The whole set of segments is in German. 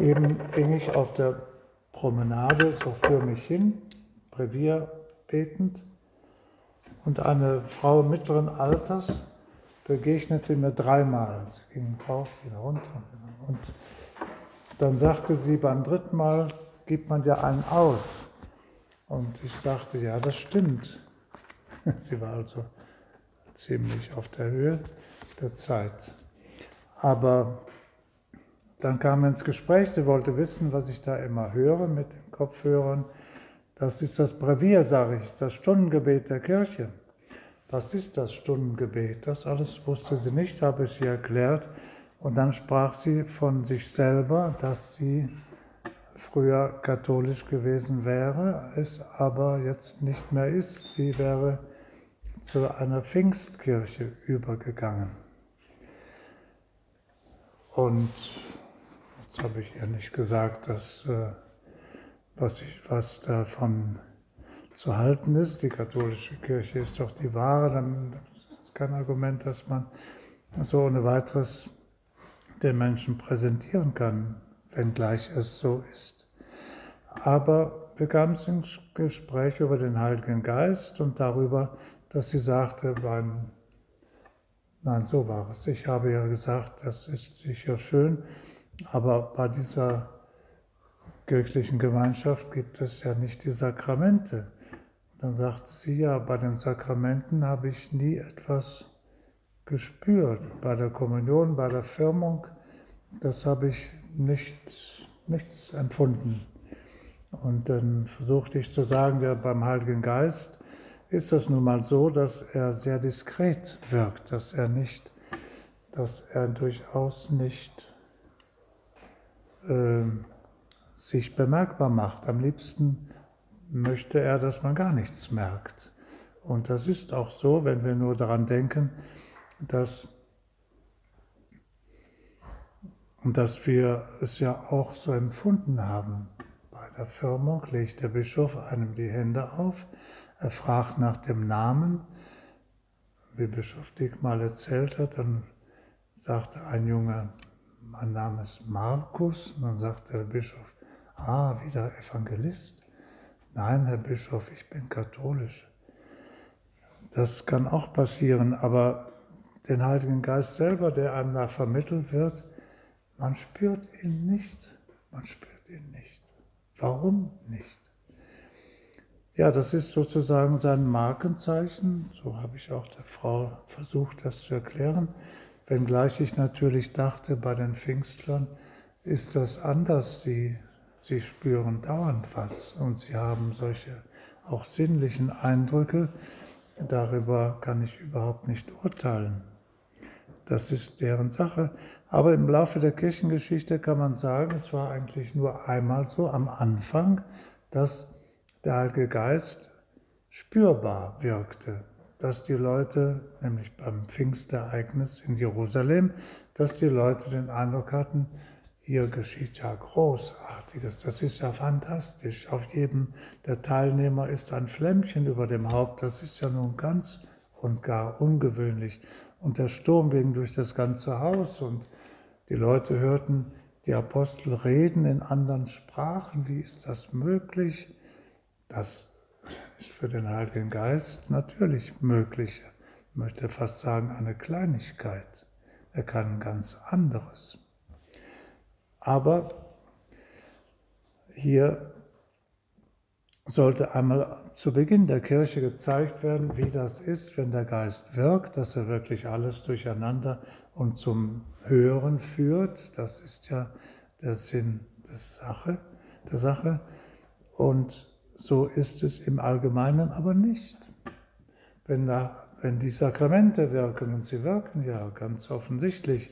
Eben ging ich auf der Promenade so für mich hin, Brevier betend, und eine Frau mittleren Alters begegnete mir dreimal. Sie ging rauf, wieder runter. Und dann sagte sie beim dritten Mal, gibt man ja einen aus. Und ich sagte, ja, das stimmt. Sie war also ziemlich auf der Höhe der Zeit. Aber dann kam ins Gespräch, sie wollte wissen, was ich da immer höre mit den Kopfhörern. Das ist das Brevier, sage ich, das Stundengebet der Kirche. Was ist das Stundengebet? Das alles wusste sie nicht, habe ich sie erklärt. Und dann sprach sie von sich selber, dass sie früher katholisch gewesen wäre, es aber jetzt nicht mehr ist. Sie wäre zu einer Pfingstkirche übergegangen. Und jetzt habe ich ihr nicht gesagt, dass, äh, was, ich, was davon zu halten ist. Die katholische Kirche ist doch die wahre. Dann ist kein Argument, dass man so ohne weiteres den Menschen präsentieren kann, wenngleich es so ist. Aber wir kamen ins Gespräch über den Heiligen Geist und darüber, dass sie sagte, Nein, so war es. Ich habe ja gesagt, das ist sicher schön, aber bei dieser kirchlichen Gemeinschaft gibt es ja nicht die Sakramente. Dann sagte sie ja, bei den Sakramenten habe ich nie etwas gespürt. Bei der Kommunion, bei der Firmung, das habe ich nicht, nichts empfunden. Und dann versuchte ich zu sagen, ja, beim Heiligen Geist ist das nun mal so, dass er sehr diskret wirkt, dass er nicht, dass er durchaus nicht äh, sich bemerkbar macht. Am liebsten möchte er, dass man gar nichts merkt. Und das ist auch so, wenn wir nur daran denken, dass, dass wir es ja auch so empfunden haben. Bei der Firmung legt der Bischof einem die Hände auf, er fragt nach dem Namen. Wie Bischof Dick mal erzählt hat, dann sagte ein Junge, mein Name ist Markus. Und dann sagte der Bischof, ah, wieder Evangelist. Nein, Herr Bischof, ich bin katholisch. Das kann auch passieren, aber den Heiligen Geist selber, der einem da vermittelt wird, man spürt ihn nicht. Man spürt ihn nicht. Warum nicht? Ja, das ist sozusagen sein Markenzeichen. So habe ich auch der Frau versucht, das zu erklären. Wenngleich ich natürlich dachte, bei den Pfingstlern ist das anders. Sie, sie spüren dauernd was und sie haben solche auch sinnlichen Eindrücke. Darüber kann ich überhaupt nicht urteilen. Das ist deren Sache. Aber im Laufe der Kirchengeschichte kann man sagen, es war eigentlich nur einmal so am Anfang, dass der Heilige Geist spürbar wirkte, dass die Leute, nämlich beim Pfingstereignis in Jerusalem, dass die Leute den Eindruck hatten, hier geschieht ja Großartiges, das ist ja fantastisch. Auf jedem der Teilnehmer ist ein Flämmchen über dem Haupt, das ist ja nun ganz und gar ungewöhnlich. Und der Sturm ging durch das ganze Haus und die Leute hörten die Apostel reden in anderen Sprachen. Wie ist das möglich? Das ist für den Heiligen Geist natürlich möglich. Ich möchte fast sagen, eine Kleinigkeit. Er kann ganz anderes. Aber hier sollte einmal zu Beginn der Kirche gezeigt werden, wie das ist, wenn der Geist wirkt, dass er wirklich alles durcheinander und zum Hören führt. Das ist ja der Sinn der Sache. Der Sache. Und so ist es im Allgemeinen aber nicht. Wenn, da, wenn die Sakramente wirken, und sie wirken ja ganz offensichtlich,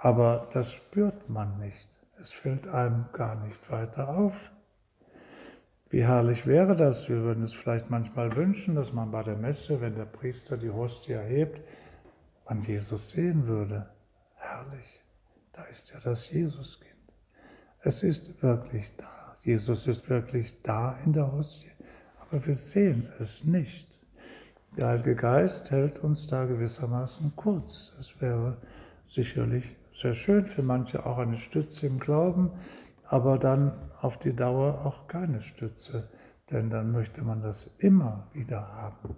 aber das spürt man nicht. Es fällt einem gar nicht weiter auf. Wie herrlich wäre das? Wir würden es vielleicht manchmal wünschen, dass man bei der Messe, wenn der Priester die Hostie erhebt, man Jesus sehen würde. Herrlich. Da ist ja das Jesuskind. Es ist wirklich da. Jesus ist wirklich da in der Hostie, aber wir sehen es nicht. Der Heilige Geist hält uns da gewissermaßen kurz. Es wäre sicherlich sehr schön für manche auch eine Stütze im Glauben, aber dann auf die Dauer auch keine Stütze, denn dann möchte man das immer wieder haben.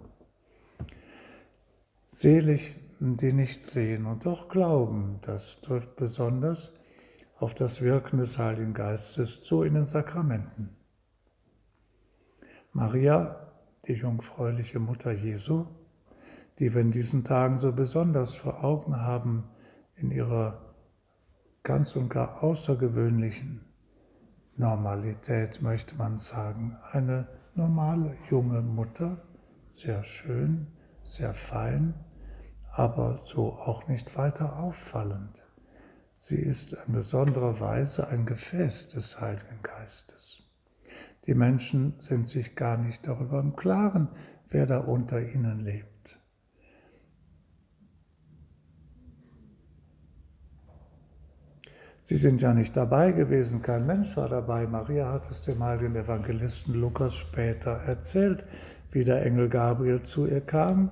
Selig, die nicht sehen und doch glauben, das trifft besonders auf das Wirken des Heiligen Geistes zu in den Sakramenten. Maria, die jungfräuliche Mutter Jesu, die wir in diesen Tagen so besonders vor Augen haben in ihrer ganz und gar außergewöhnlichen Normalität, möchte man sagen. Eine normale junge Mutter, sehr schön, sehr fein, aber so auch nicht weiter auffallend. Sie ist in besonderer Weise ein Gefäß des Heiligen Geistes. Die Menschen sind sich gar nicht darüber im Klaren, wer da unter ihnen lebt. Sie sind ja nicht dabei gewesen, kein Mensch war dabei. Maria hat es dem heiligen Evangelisten Lukas später erzählt, wie der Engel Gabriel zu ihr kam,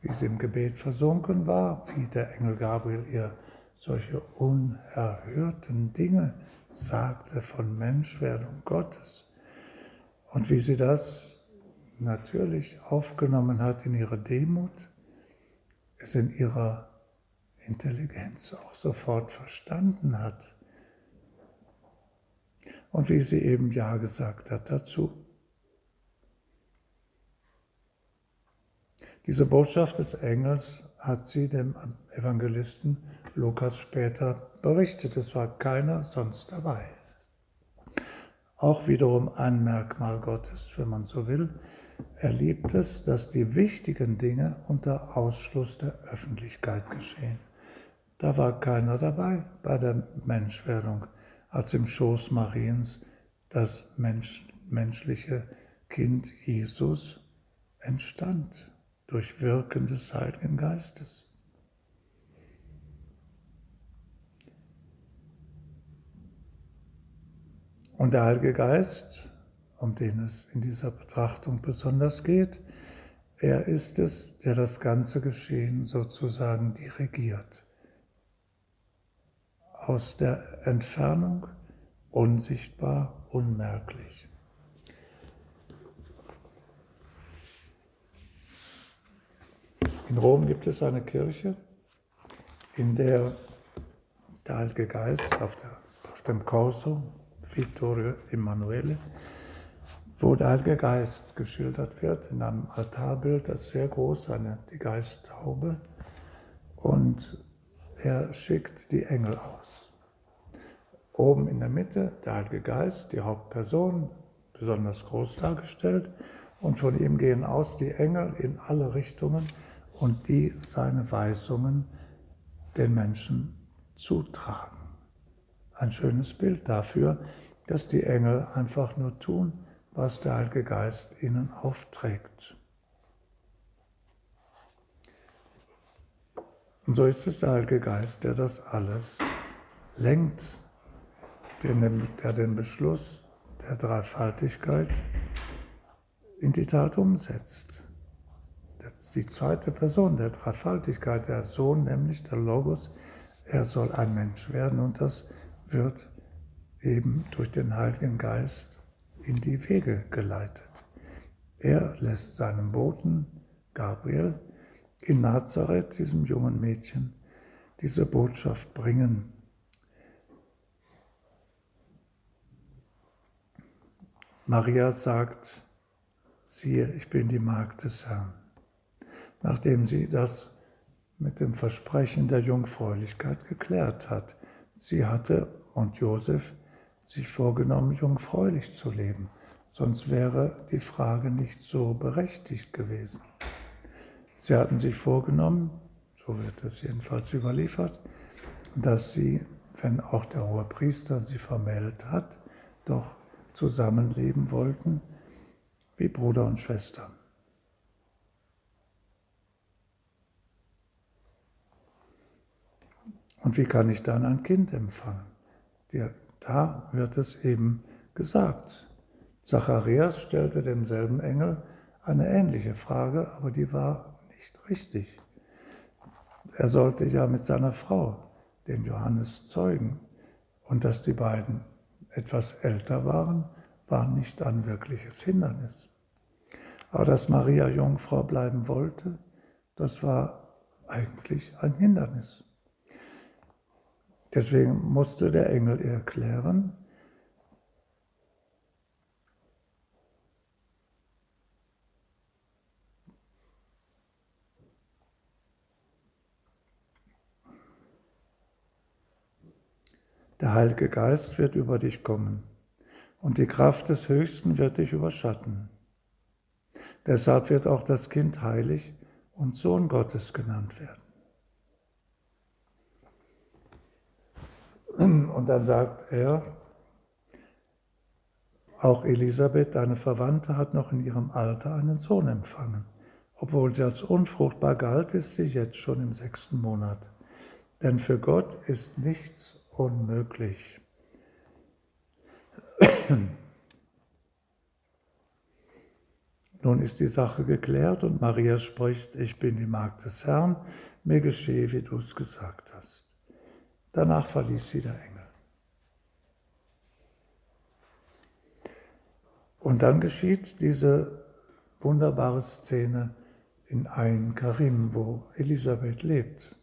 wie sie im Gebet versunken war, wie der Engel Gabriel ihr solche unerhörten Dinge sagte von Menschwerdung Gottes und wie sie das natürlich aufgenommen hat in ihrer Demut, es in ihrer Intelligenz auch sofort verstanden hat. Und wie sie eben Ja gesagt hat dazu. Diese Botschaft des Engels hat sie dem Evangelisten Lukas später berichtet. Es war keiner sonst dabei. Auch wiederum ein Merkmal Gottes, wenn man so will. Er liebt es, dass die wichtigen Dinge unter Ausschluss der Öffentlichkeit geschehen. Da war keiner dabei bei der Menschwerdung, als im Schoß Mariens das Mensch, menschliche Kind Jesus entstand durch Wirken des Heiligen Geistes. Und der Heilige Geist, um den es in dieser Betrachtung besonders geht, er ist es, der das ganze Geschehen sozusagen dirigiert aus der Entfernung unsichtbar, unmerklich. In Rom gibt es eine Kirche, in der der Heilige Geist auf, der, auf dem Corso Vittorio Emanuele, wo der Heilige Geist geschildert wird in einem Altarbild, das sehr groß, eine, die Geisttaube. Und er schickt die Engel aus. Oben in der Mitte der Heilige Geist, die Hauptperson, besonders groß dargestellt, und von ihm gehen aus die Engel in alle Richtungen und die seine Weisungen den Menschen zutragen. Ein schönes Bild dafür, dass die Engel einfach nur tun, was der Heilige Geist ihnen aufträgt. Und so ist es der Heilige Geist, der das alles lenkt, der den Beschluss der Dreifaltigkeit in die Tat umsetzt. Die zweite Person der Dreifaltigkeit, der Sohn, nämlich der Logos, er soll ein Mensch werden und das wird eben durch den Heiligen Geist in die Wege geleitet. Er lässt seinen Boten Gabriel in Nazareth, diesem jungen Mädchen, diese Botschaft bringen. Maria sagt, siehe, ich bin die Magd des Herrn. Nachdem sie das mit dem Versprechen der Jungfräulichkeit geklärt hat. Sie hatte und Josef sich vorgenommen, jungfräulich zu leben, sonst wäre die Frage nicht so berechtigt gewesen. Sie hatten sich vorgenommen, so wird es jedenfalls überliefert, dass sie, wenn auch der hohe Priester sie vermeldet hat, doch zusammenleben wollten wie Bruder und Schwester. Und wie kann ich dann ein Kind empfangen? Da wird es eben gesagt. Zacharias stellte demselben Engel eine ähnliche Frage, aber die war nicht richtig. Er sollte ja mit seiner Frau den Johannes zeugen und dass die beiden etwas älter waren, war nicht ein wirkliches Hindernis. Aber dass Maria Jungfrau bleiben wollte, das war eigentlich ein Hindernis. Deswegen musste der Engel erklären, Der Heilige Geist wird über dich kommen und die Kraft des Höchsten wird dich überschatten. Deshalb wird auch das Kind heilig und Sohn Gottes genannt werden. Und dann sagt er, auch Elisabeth, deine Verwandte, hat noch in ihrem Alter einen Sohn empfangen. Obwohl sie als unfruchtbar galt, ist sie jetzt schon im sechsten Monat. Denn für Gott ist nichts unmöglich. Nun ist die Sache geklärt und Maria spricht, ich bin die Magd des Herrn, mir geschehe, wie du es gesagt hast. Danach verließ sie der Engel. Und dann geschieht diese wunderbare Szene in Ein Karim, wo Elisabeth lebt.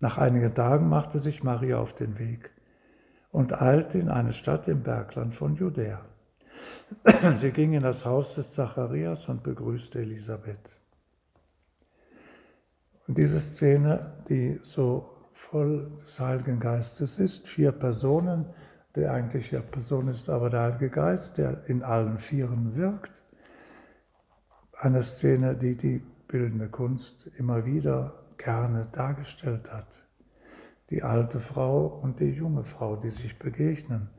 Nach einigen Tagen machte sich Maria auf den Weg und eilte in eine Stadt im Bergland von Judäa. Sie ging in das Haus des Zacharias und begrüßte Elisabeth. Und diese Szene, die so voll des Heiligen Geistes ist, vier Personen, der eigentliche Person ist aber der Heilige Geist, der in allen Vieren wirkt. Eine Szene, die die bildende Kunst immer wieder gerne dargestellt hat. Die alte Frau und die junge Frau, die sich begegnen.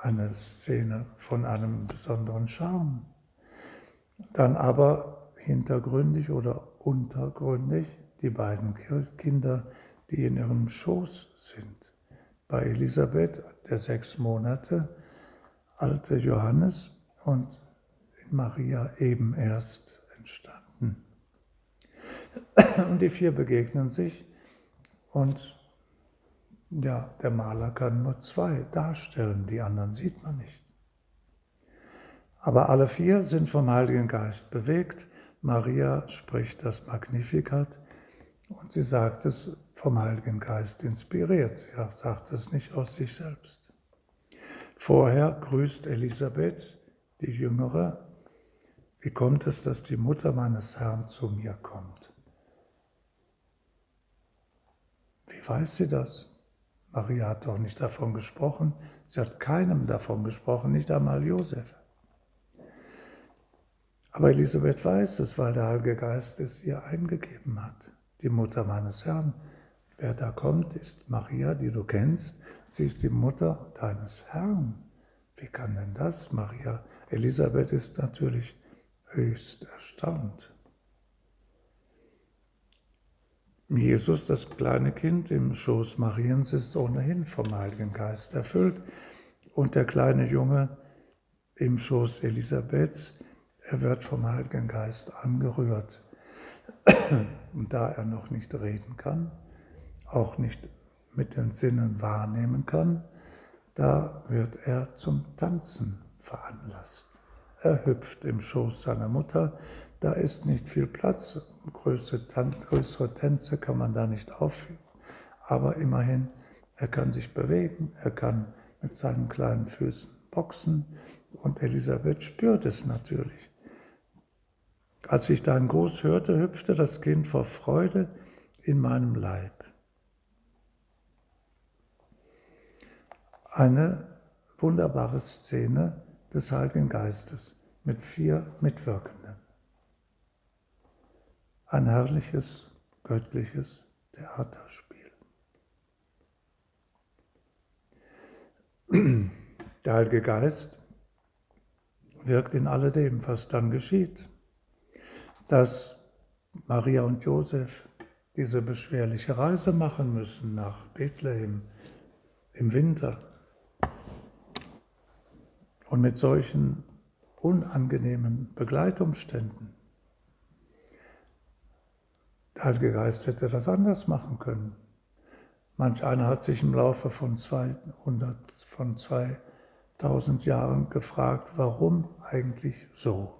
Eine Szene von einem besonderen Charme. Dann aber hintergründig oder untergründig die beiden Kinder, die in ihrem Schoß sind. Bei Elisabeth, der sechs Monate alte Johannes und in Maria eben erst entstanden. Und die vier begegnen sich und ja, der Maler kann nur zwei darstellen, die anderen sieht man nicht. Aber alle vier sind vom Heiligen Geist bewegt. Maria spricht das Magnificat und sie sagt es vom Heiligen Geist inspiriert. Ja, sagt es nicht aus sich selbst. Vorher grüßt Elisabeth, die Jüngere, wie kommt es, dass die Mutter meines Herrn zu mir kommt? Wie weiß sie das? Maria hat doch nicht davon gesprochen. Sie hat keinem davon gesprochen, nicht einmal Josef. Aber Elisabeth weiß es, weil der Heilige Geist es ihr eingegeben hat. Die Mutter meines Herrn. Wer da kommt, ist Maria, die du kennst. Sie ist die Mutter deines Herrn. Wie kann denn das, Maria? Elisabeth ist natürlich höchst erstaunt. Jesus, das kleine Kind im Schoß Mariens, ist ohnehin vom Heiligen Geist erfüllt. Und der kleine Junge im Schoß Elisabeths, er wird vom Heiligen Geist angerührt. Und da er noch nicht reden kann, auch nicht mit den Sinnen wahrnehmen kann, da wird er zum Tanzen veranlasst. Er hüpft im Schoß seiner Mutter, da ist nicht viel Platz, größere Tänze kann man da nicht aufführen, aber immerhin, er kann sich bewegen, er kann mit seinen kleinen Füßen boxen und Elisabeth spürt es natürlich. Als ich deinen Gruß hörte, hüpfte das Kind vor Freude in meinem Leib. Eine wunderbare Szene des Heiligen Geistes mit vier Mitwirkenden. Ein herrliches, göttliches Theaterspiel. Der Heilige Geist wirkt in alledem, was dann geschieht. Dass Maria und Josef diese beschwerliche Reise machen müssen nach Bethlehem im Winter und mit solchen unangenehmen Begleitumständen. Der Heilige Geist hätte das anders machen können. Manch einer hat sich im Laufe von 200, von 2000 Jahren gefragt, warum eigentlich so?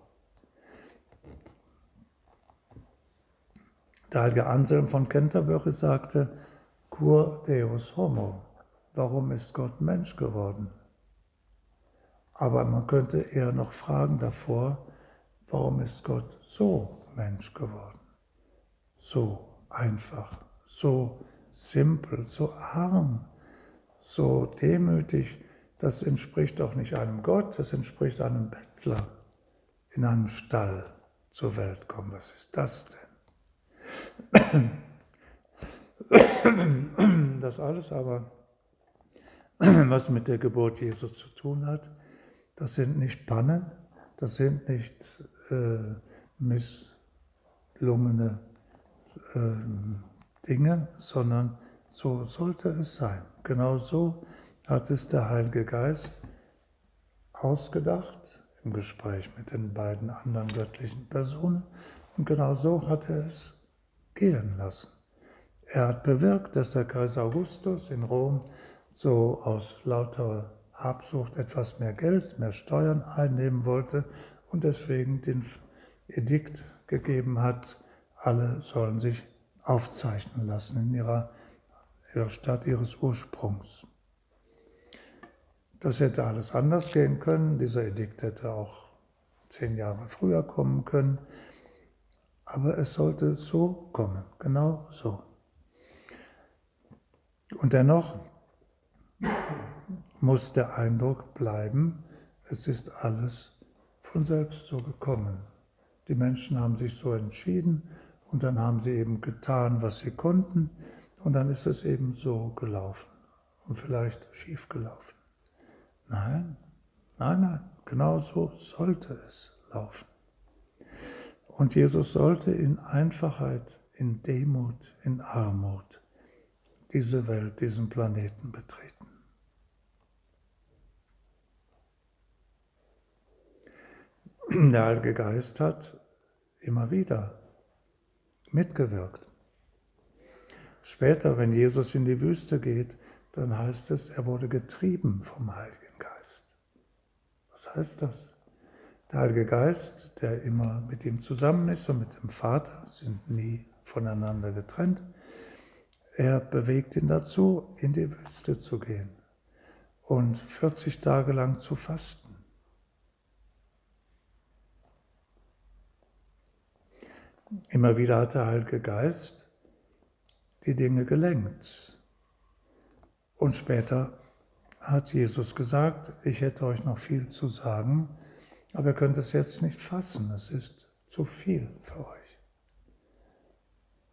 Der heilige Anselm von Canterbury sagte, Cur Deus Homo, warum ist Gott Mensch geworden? Aber man könnte eher noch fragen davor, warum ist Gott so Mensch geworden? So einfach, so simpel, so arm, so demütig, das entspricht doch nicht einem Gott, das entspricht einem Bettler in einem Stall zur Welt kommen. Was ist das denn? Das alles aber, was mit der Geburt Jesu zu tun hat, das sind nicht Pannen, das sind nicht äh, misslungene äh, Dinge, sondern so sollte es sein. Genau so hat es der Heilige Geist ausgedacht im Gespräch mit den beiden anderen göttlichen Personen und genau so hat er es gehen lassen. Er hat bewirkt, dass der Kaiser Augustus in Rom so aus lauter Habsucht etwas mehr Geld, mehr Steuern einnehmen wollte und deswegen den Edikt gegeben hat, alle sollen sich aufzeichnen lassen in ihrer, ihrer Stadt ihres Ursprungs. Das hätte alles anders gehen können. Dieser Edikt hätte auch zehn Jahre früher kommen können. Aber es sollte so kommen, genau so. Und dennoch muss der Eindruck bleiben, es ist alles von selbst so gekommen. Die Menschen haben sich so entschieden und dann haben sie eben getan, was sie konnten und dann ist es eben so gelaufen und vielleicht schief gelaufen. Nein, nein, nein, genau so sollte es laufen. Und Jesus sollte in Einfachheit, in Demut, in Armut diese Welt, diesen Planeten betreten. Der Heilige Geist hat immer wieder mitgewirkt. Später, wenn Jesus in die Wüste geht, dann heißt es, er wurde getrieben vom Heiligen Geist. Was heißt das? Der Heilige Geist, der immer mit ihm zusammen ist und mit dem Vater, sind nie voneinander getrennt, er bewegt ihn dazu, in die Wüste zu gehen und 40 Tage lang zu fasten. Immer wieder hat der Heilige Geist die Dinge gelenkt. Und später hat Jesus gesagt, ich hätte euch noch viel zu sagen, aber ihr könnt es jetzt nicht fassen, es ist zu viel für euch.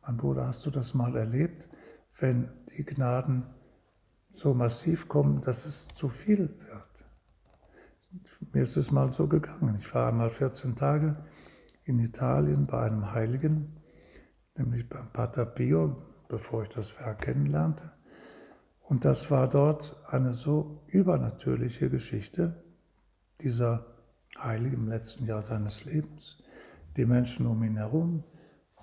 Mein Bruder, hast du das mal erlebt, wenn die Gnaden so massiv kommen, dass es zu viel wird? Mir ist es mal so gegangen. Ich war einmal 14 Tage in Italien bei einem Heiligen, nämlich beim Pater Pio, bevor ich das Werk kennenlernte. Und das war dort eine so übernatürliche Geschichte dieser Heilige im letzten Jahr seines Lebens, die Menschen um ihn herum,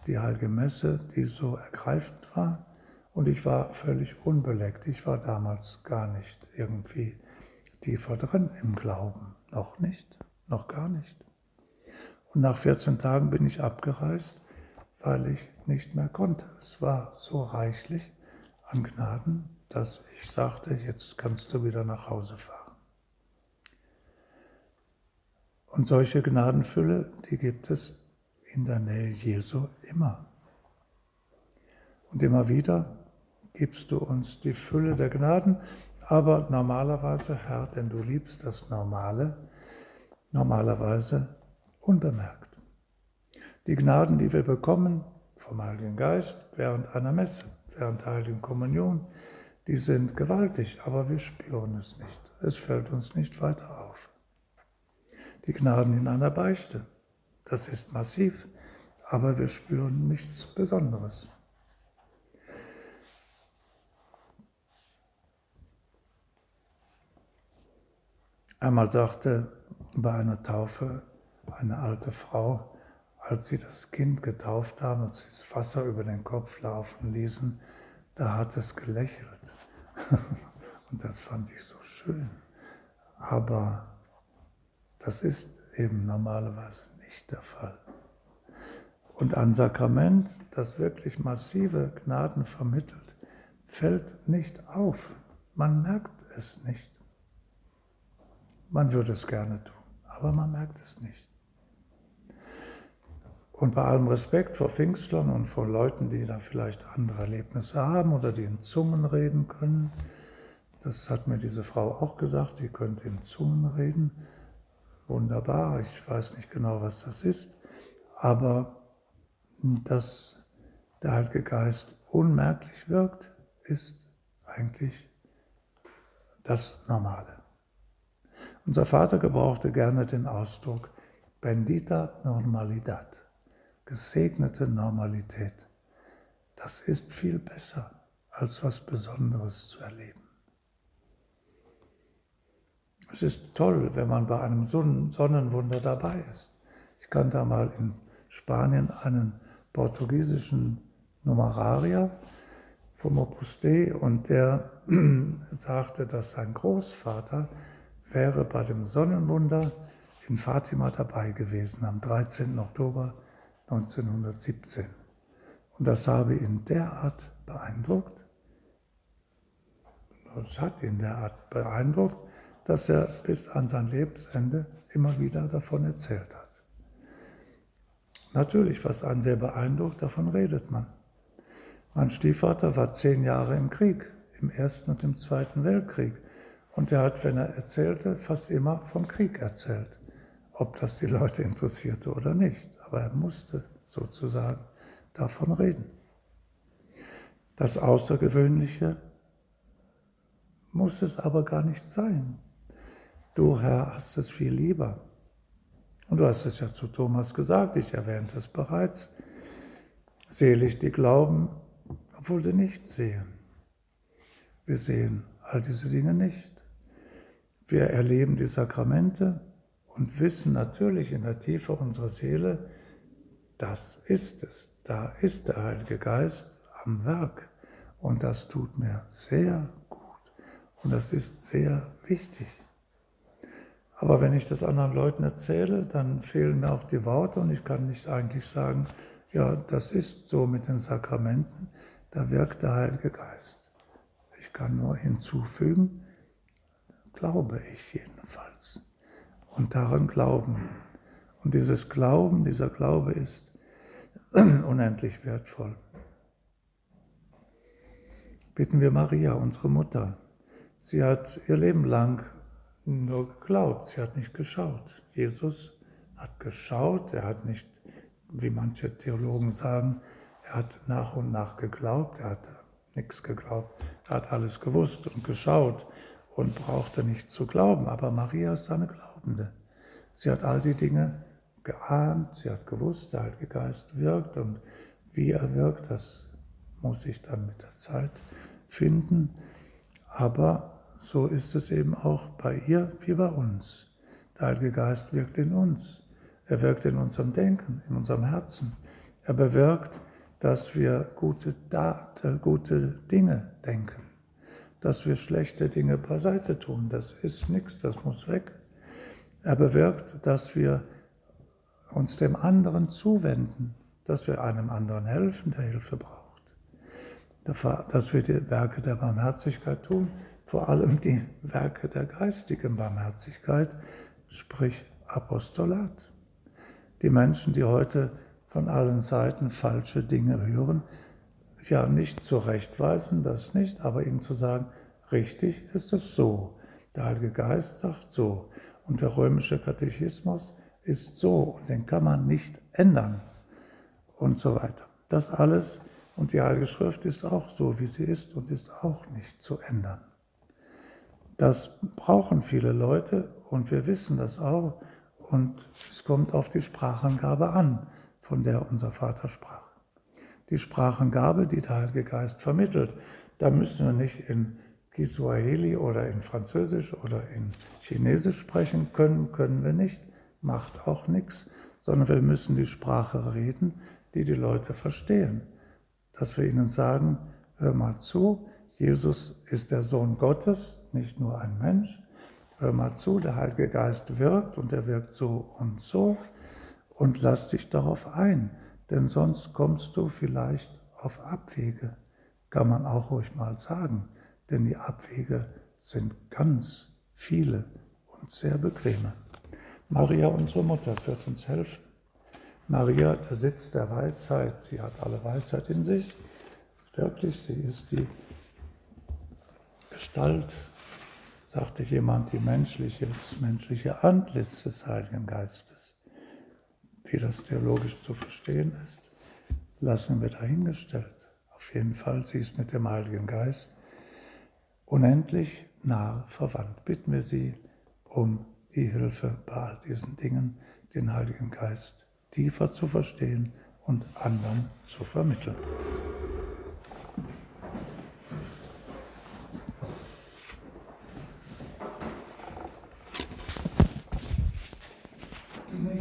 die Heilige Messe, die so ergreifend war. Und ich war völlig unbeleckt. Ich war damals gar nicht irgendwie tiefer drin im Glauben. Noch nicht, noch gar nicht. Und nach 14 Tagen bin ich abgereist, weil ich nicht mehr konnte. Es war so reichlich an Gnaden, dass ich sagte, jetzt kannst du wieder nach Hause fahren. Und solche Gnadenfülle, die gibt es in der Nähe Jesu immer. Und immer wieder gibst du uns die Fülle der Gnaden, aber normalerweise, Herr, denn du liebst das Normale, normalerweise unbemerkt. Die Gnaden, die wir bekommen vom Heiligen Geist während einer Messe, während der Heiligen Kommunion, die sind gewaltig, aber wir spüren es nicht. Es fällt uns nicht weiter auf. Die Gnaden in einer Beichte, das ist massiv, aber wir spüren nichts Besonderes. Einmal sagte bei einer Taufe eine alte Frau, als sie das Kind getauft haben und sie das Wasser über den Kopf laufen ließen, da hat es gelächelt. Und das fand ich so schön. Aber das ist eben normalerweise nicht der Fall. Und ein Sakrament, das wirklich massive Gnaden vermittelt, fällt nicht auf. Man merkt es nicht. Man würde es gerne tun, aber man merkt es nicht. Und bei allem Respekt vor Pfingstlern und vor Leuten, die da vielleicht andere Erlebnisse haben oder die in Zungen reden können, das hat mir diese Frau auch gesagt, sie könnte in Zungen reden. Wunderbar, ich weiß nicht genau, was das ist, aber dass der Heilige Geist unmerklich wirkt, ist eigentlich das Normale. Unser Vater gebrauchte gerne den Ausdruck Bendita Normalidad, gesegnete Normalität. Das ist viel besser, als was Besonderes zu erleben. Es ist toll, wenn man bei einem Sonnenwunder dabei ist. Ich kannte mal in Spanien einen portugiesischen Numerarier vom Opus Dei und der sagte, dass sein Großvater wäre bei dem Sonnenwunder in Fatima dabei gewesen am 13. Oktober 1917. Und das habe ihn derart beeindruckt, es hat ihn derart beeindruckt, dass er bis an sein Lebensende immer wieder davon erzählt hat. Natürlich, was einen sehr beeindruckt, davon redet man. Mein Stiefvater war zehn Jahre im Krieg, im Ersten und im Zweiten Weltkrieg. Und er hat, wenn er erzählte, fast immer vom Krieg erzählt. Ob das die Leute interessierte oder nicht. Aber er musste sozusagen davon reden. Das Außergewöhnliche muss es aber gar nicht sein. Du, Herr, hast es viel lieber. Und du hast es ja zu Thomas gesagt, ich erwähnte es bereits. Selig die glauben, obwohl sie nicht sehen. Wir sehen all diese Dinge nicht. Wir erleben die Sakramente und wissen natürlich in der Tiefe unserer Seele, das ist es. Da ist der Heilige Geist am Werk. Und das tut mir sehr gut. Und das ist sehr wichtig. Aber wenn ich das anderen Leuten erzähle, dann fehlen mir auch die Worte und ich kann nicht eigentlich sagen, ja, das ist so mit den Sakramenten, da wirkt der Heilige Geist. Ich kann nur hinzufügen, glaube ich jedenfalls. Und daran glauben. Und dieses Glauben, dieser Glaube ist unendlich wertvoll. Bitten wir Maria, unsere Mutter. Sie hat ihr Leben lang nur geglaubt, sie hat nicht geschaut. Jesus hat geschaut, er hat nicht, wie manche Theologen sagen, er hat nach und nach geglaubt, er hat nichts geglaubt, er hat alles gewusst und geschaut und brauchte nicht zu glauben. Aber Maria ist eine Glaubende. Sie hat all die Dinge geahnt, sie hat gewusst, der Heilige Geist wirkt und wie er wirkt, das muss ich dann mit der Zeit finden. Aber so ist es eben auch bei ihr wie bei uns. Der Heilige Geist wirkt in uns. Er wirkt in unserem Denken, in unserem Herzen. Er bewirkt, dass wir gute, Daten, gute Dinge denken, dass wir schlechte Dinge beiseite tun. Das ist nichts, das muss weg. Er bewirkt, dass wir uns dem anderen zuwenden, dass wir einem anderen helfen, der Hilfe braucht. Dass wir die Werke der Barmherzigkeit tun, vor allem die Werke der geistigen Barmherzigkeit, sprich Apostolat. Die Menschen, die heute von allen Seiten falsche Dinge hören, ja nicht zurechtweisen, das nicht, aber ihnen zu sagen, richtig ist es so. Der Heilige Geist sagt so und der römische Katechismus ist so und den kann man nicht ändern und so weiter. Das alles und die Heilige Schrift ist auch so, wie sie ist und ist auch nicht zu ändern. Das brauchen viele Leute und wir wissen das auch. Und es kommt auf die Sprachengabe an, von der unser Vater sprach. Die Sprachengabe, die der Heilige Geist vermittelt. Da müssen wir nicht in Kiswahili oder in Französisch oder in Chinesisch sprechen können, können wir nicht, macht auch nichts, sondern wir müssen die Sprache reden, die die Leute verstehen. Dass wir ihnen sagen, hör mal zu, Jesus ist der Sohn Gottes, nicht nur ein Mensch. Hör mal zu, der Heilige Geist wirkt und er wirkt so und so. Und lass dich darauf ein, denn sonst kommst du vielleicht auf Abwege, kann man auch ruhig mal sagen, denn die Abwege sind ganz viele und sehr bequeme. Maria, unsere Mutter, wird uns helfen. Maria, der Sitz der Weisheit, sie hat alle Weisheit in sich. Wirklich, sie ist die Gestalt, sagte jemand, die menschliche, das menschliche Antlitz des Heiligen Geistes. Wie das theologisch zu verstehen ist, lassen wir dahingestellt. Auf jeden Fall, sie ist mit dem Heiligen Geist unendlich nah verwandt. Bitten wir sie um die Hilfe bei all diesen Dingen, den Heiligen Geist tiefer zu verstehen und anderen zu vermitteln.